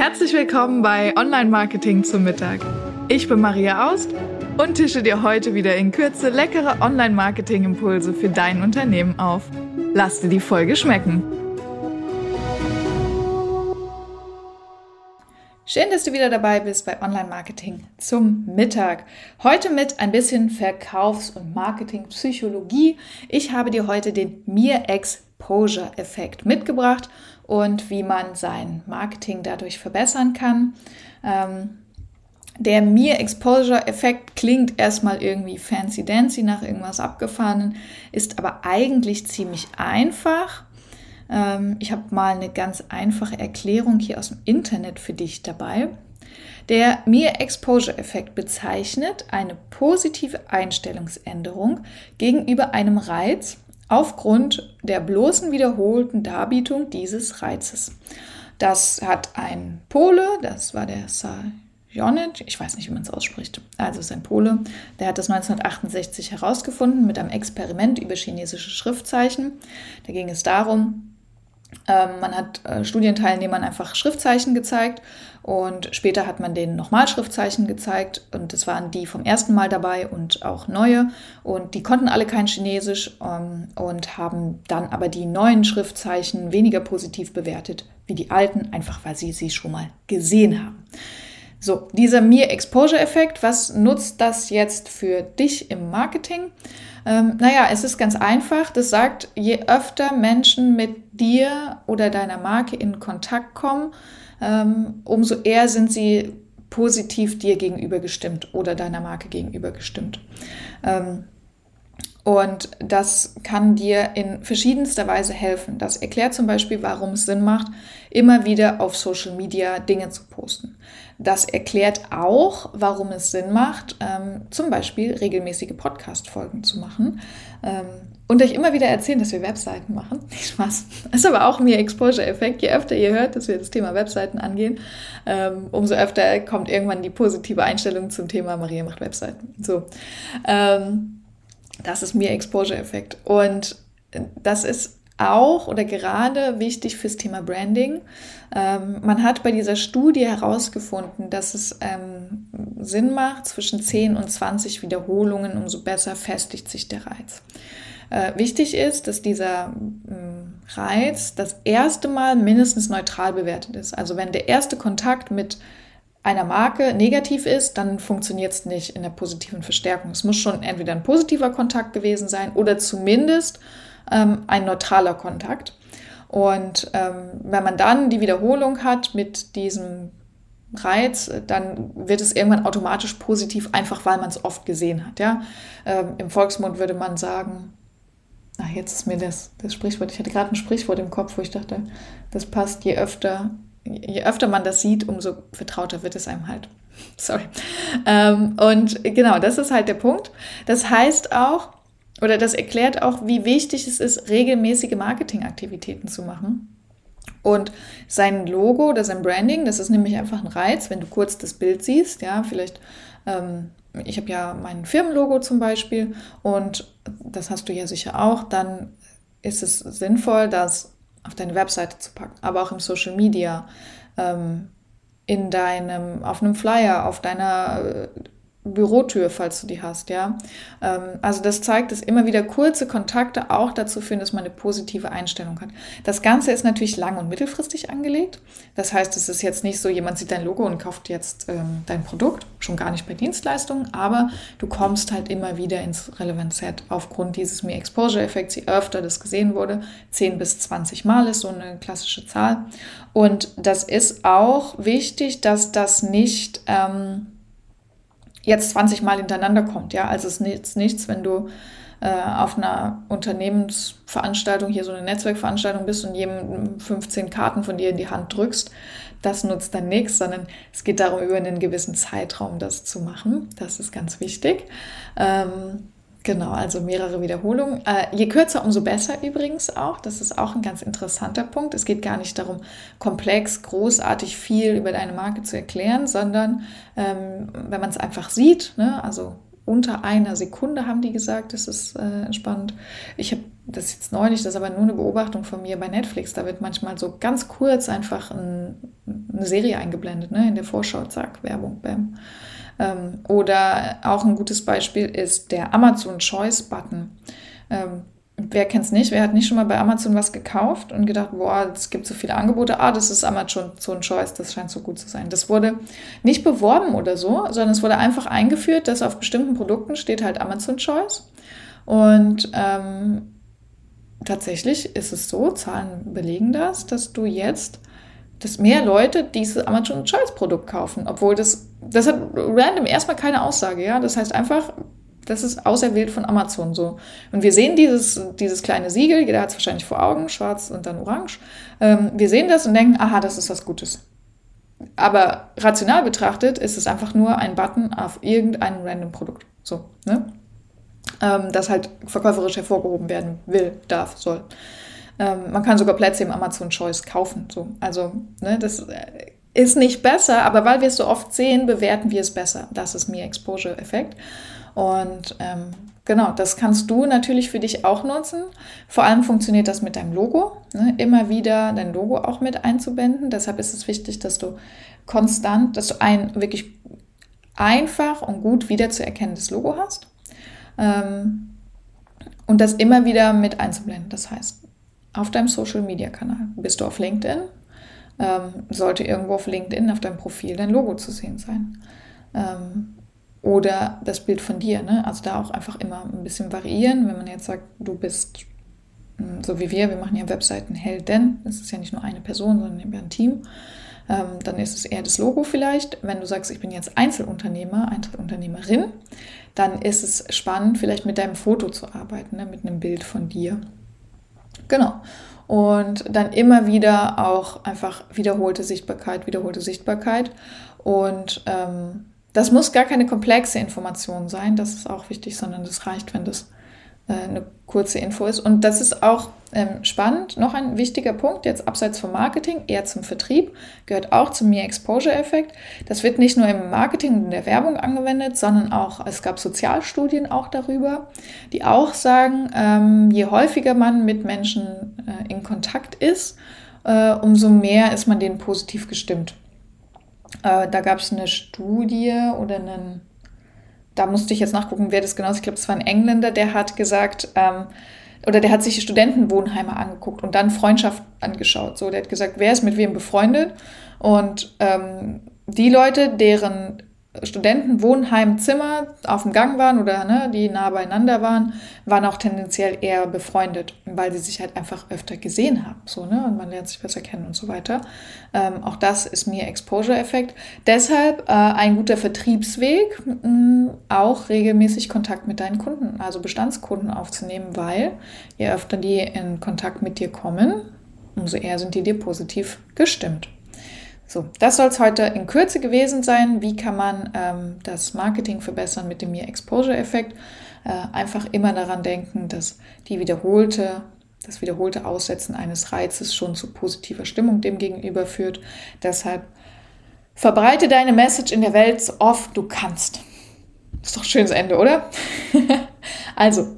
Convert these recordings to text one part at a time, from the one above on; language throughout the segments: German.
Herzlich willkommen bei Online Marketing zum Mittag. Ich bin Maria Aust und tische dir heute wieder in Kürze leckere Online Marketing Impulse für dein Unternehmen auf. Lass dir die Folge schmecken. Schön, dass du wieder dabei bist bei Online Marketing zum Mittag. Heute mit ein bisschen Verkaufs- und Marketingpsychologie. Ich habe dir heute den Mir Exposure Effekt mitgebracht und wie man sein Marketing dadurch verbessern kann. Ähm, der Mir Exposure Effekt klingt erstmal irgendwie fancy dancy nach irgendwas abgefahren, ist aber eigentlich ziemlich einfach ähm, ich habe mal eine ganz einfache Erklärung hier aus dem Internet für dich dabei. Der Mere-Exposure-Effekt bezeichnet eine positive Einstellungsänderung gegenüber einem Reiz aufgrund der bloßen wiederholten Darbietung dieses Reizes. Das hat ein Pole, das war der Sajonet, ich weiß nicht, wie man es ausspricht, also sein Pole, der hat das 1968 herausgefunden mit einem Experiment über chinesische Schriftzeichen. Da ging es darum, man hat äh, Studienteilnehmern einfach Schriftzeichen gezeigt und später hat man denen nochmal Schriftzeichen gezeigt und es waren die vom ersten Mal dabei und auch neue und die konnten alle kein Chinesisch ähm, und haben dann aber die neuen Schriftzeichen weniger positiv bewertet wie die alten, einfach weil sie sie schon mal gesehen haben. So, dieser Mir-Exposure-Effekt, was nutzt das jetzt für dich im Marketing? Ähm, naja, es ist ganz einfach. Das sagt, je öfter Menschen mit dir oder deiner Marke in Kontakt kommen, ähm, umso eher sind sie positiv dir gegenüber gestimmt oder deiner Marke gegenüber gestimmt. Ähm, und das kann dir in verschiedenster Weise helfen. Das erklärt zum Beispiel, warum es Sinn macht, immer wieder auf Social Media Dinge zu posten. Das erklärt auch, warum es Sinn macht, ähm, zum Beispiel regelmäßige Podcast-Folgen zu machen ähm, und euch immer wieder erzählen, dass wir Webseiten machen. Spaß. Das ist aber auch mir Exposure-Effekt. Je öfter ihr hört, dass wir das Thema Webseiten angehen, ähm, umso öfter kommt irgendwann die positive Einstellung zum Thema Maria macht Webseiten. So. Ähm, das ist mir Exposure-Effekt. Und das ist auch oder gerade wichtig fürs Thema Branding. Ähm, man hat bei dieser Studie herausgefunden, dass es ähm, Sinn macht, zwischen 10 und 20 Wiederholungen, umso besser festigt sich der Reiz. Äh, wichtig ist, dass dieser ähm, Reiz das erste Mal mindestens neutral bewertet ist. Also wenn der erste Kontakt mit einer Marke negativ ist, dann funktioniert es nicht in der positiven Verstärkung. Es muss schon entweder ein positiver Kontakt gewesen sein oder zumindest ähm, ein neutraler Kontakt. Und ähm, wenn man dann die Wiederholung hat mit diesem Reiz, dann wird es irgendwann automatisch positiv, einfach weil man es oft gesehen hat. Ja? Ähm, Im Volksmund würde man sagen, ach, jetzt ist mir das, das Sprichwort, ich hatte gerade ein Sprichwort im Kopf, wo ich dachte, das passt, je öfter je öfter man das sieht, umso vertrauter wird es einem halt. Sorry. Ähm, und genau, das ist halt der Punkt. Das heißt auch, oder das erklärt auch, wie wichtig es ist, regelmäßige Marketingaktivitäten zu machen. Und sein Logo oder sein Branding, das ist nämlich einfach ein Reiz, wenn du kurz das Bild siehst, ja, vielleicht, ähm, ich habe ja mein Firmenlogo zum Beispiel und das hast du ja sicher auch, dann ist es sinnvoll, dass auf deine Webseite zu packen, aber auch im Social Media, ähm, in deinem, auf einem Flyer, auf deiner äh, Bürotür, falls du die hast, ja. Ähm, also das zeigt, dass immer wieder kurze Kontakte auch dazu führen, dass man eine positive Einstellung hat. Das Ganze ist natürlich lang- und mittelfristig angelegt. Das heißt, es ist jetzt nicht so, jemand sieht dein Logo und kauft jetzt ähm, dein Produkt, schon gar nicht bei Dienstleistungen, aber du kommst halt immer wieder ins Relevanz-Set aufgrund dieses Me Exposure-Effekts, je öfter das gesehen wurde. 10 bis 20 Mal ist so eine klassische Zahl. Und das ist auch wichtig, dass das nicht... Ähm, jetzt 20 Mal hintereinander kommt. Ja, also es ist nichts, wenn du äh, auf einer Unternehmensveranstaltung, hier so eine Netzwerkveranstaltung bist und jedem 15 Karten von dir in die Hand drückst. Das nutzt dann nichts, sondern es geht darum, über einen gewissen Zeitraum das zu machen. Das ist ganz wichtig. Ähm, Genau, also mehrere Wiederholungen. Äh, je kürzer, umso besser übrigens auch. Das ist auch ein ganz interessanter Punkt. Es geht gar nicht darum, komplex, großartig viel über deine Marke zu erklären, sondern ähm, wenn man es einfach sieht, ne, also unter einer Sekunde haben die gesagt, das ist äh, spannend. Ich habe das jetzt neulich, das ist aber nur eine Beobachtung von mir bei Netflix. Da wird manchmal so ganz kurz einfach ein eine Serie eingeblendet, ne? in der Vorschau, zack, Werbung, bam. Ähm, oder auch ein gutes Beispiel ist der Amazon Choice Button. Ähm, wer kennt es nicht? Wer hat nicht schon mal bei Amazon was gekauft und gedacht, boah, es gibt so viele Angebote, ah, das ist Amazon Choice, das scheint so gut zu sein. Das wurde nicht beworben oder so, sondern es wurde einfach eingeführt, dass auf bestimmten Produkten steht halt Amazon Choice. Und ähm, tatsächlich ist es so, Zahlen belegen das, dass du jetzt, dass mehr Leute dieses Amazon Choice Produkt kaufen, obwohl das, das hat random erstmal keine Aussage, ja. Das heißt einfach, das ist auserwählt von Amazon so. Und wir sehen dieses, dieses kleine Siegel, jeder hat es wahrscheinlich vor Augen, schwarz und dann orange. Ähm, wir sehen das und denken, aha, das ist was Gutes. Aber rational betrachtet ist es einfach nur ein Button auf irgendein random Produkt. So, ne? Ähm, das halt verkäuferisch hervorgehoben werden will, darf, soll. Ähm, man kann sogar Plätze im Amazon Choice kaufen. So. Also, ne, das äh, ist nicht besser, aber weil wir es so oft sehen, bewerten wir es besser. Das ist mir Exposure-Effekt. Und ähm, genau, das kannst du natürlich für dich auch nutzen. Vor allem funktioniert das mit deinem Logo. Ne? Immer wieder dein Logo auch mit einzubinden. Deshalb ist es wichtig, dass du konstant, dass du ein wirklich einfach und gut wiederzuerkennendes Logo hast. Ähm, und das immer wieder mit einzublenden. Das heißt, auf deinem Social-Media-Kanal bist du auf LinkedIn, ähm, sollte irgendwo auf LinkedIn auf deinem Profil dein Logo zu sehen sein. Ähm, oder das Bild von dir. Ne? Also da auch einfach immer ein bisschen variieren. Wenn man jetzt sagt, du bist hm, so wie wir, wir machen ja Webseiten Helden, es ist ja nicht nur eine Person, sondern ein Team, ähm, dann ist es eher das Logo vielleicht. Wenn du sagst, ich bin jetzt Einzelunternehmer, Einzelunternehmerin, dann ist es spannend, vielleicht mit deinem Foto zu arbeiten, ne? mit einem Bild von dir. Genau. Und dann immer wieder auch einfach wiederholte Sichtbarkeit, wiederholte Sichtbarkeit. Und ähm, das muss gar keine komplexe Information sein, das ist auch wichtig, sondern das reicht, wenn das eine kurze Info ist. Und das ist auch ähm, spannend. Noch ein wichtiger Punkt, jetzt abseits vom Marketing, eher zum Vertrieb, gehört auch zum Mere Exposure-Effekt. Das wird nicht nur im Marketing und in der Werbung angewendet, sondern auch, es gab Sozialstudien auch darüber, die auch sagen, ähm, je häufiger man mit Menschen äh, in Kontakt ist, äh, umso mehr ist man denen positiv gestimmt. Äh, da gab es eine Studie oder einen, da musste ich jetzt nachgucken, wer das genau ist. Ich glaube, es war ein Engländer, der hat gesagt, ähm, oder der hat sich Studentenwohnheime angeguckt und dann Freundschaft angeschaut. So, der hat gesagt, wer ist mit wem befreundet? Und ähm, die Leute, deren Studentenwohnheimzimmer auf dem Gang waren oder ne, die nah beieinander waren, waren auch tendenziell eher befreundet, weil sie sich halt einfach öfter gesehen haben. So, ne? Und man lernt sich besser kennen und so weiter. Ähm, auch das ist mir Exposure-Effekt. Deshalb äh, ein guter Vertriebsweg, mh, auch regelmäßig Kontakt mit deinen Kunden, also Bestandskunden aufzunehmen, weil je öfter die in Kontakt mit dir kommen, umso eher sind die dir positiv gestimmt. So, das soll es heute in Kürze gewesen sein. Wie kann man ähm, das Marketing verbessern mit dem Mere Exposure-Effekt? Äh, einfach immer daran denken, dass die wiederholte, das wiederholte Aussetzen eines Reizes schon zu positiver Stimmung dem gegenüber führt. Deshalb verbreite deine Message in der Welt so oft du kannst. Ist doch ein schönes Ende, oder? also,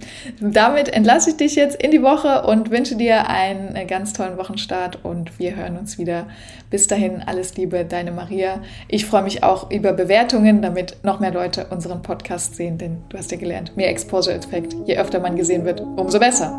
damit entlasse ich dich jetzt in die Woche und wünsche dir einen äh, ganz tollen Wochenstart und wir hören uns wieder. Bis dahin, alles Liebe, deine Maria. Ich freue mich auch über Bewertungen, damit noch mehr Leute unseren Podcast sehen, denn du hast ja gelernt, mehr Exposure-Effekt. Je öfter man gesehen wird, umso besser.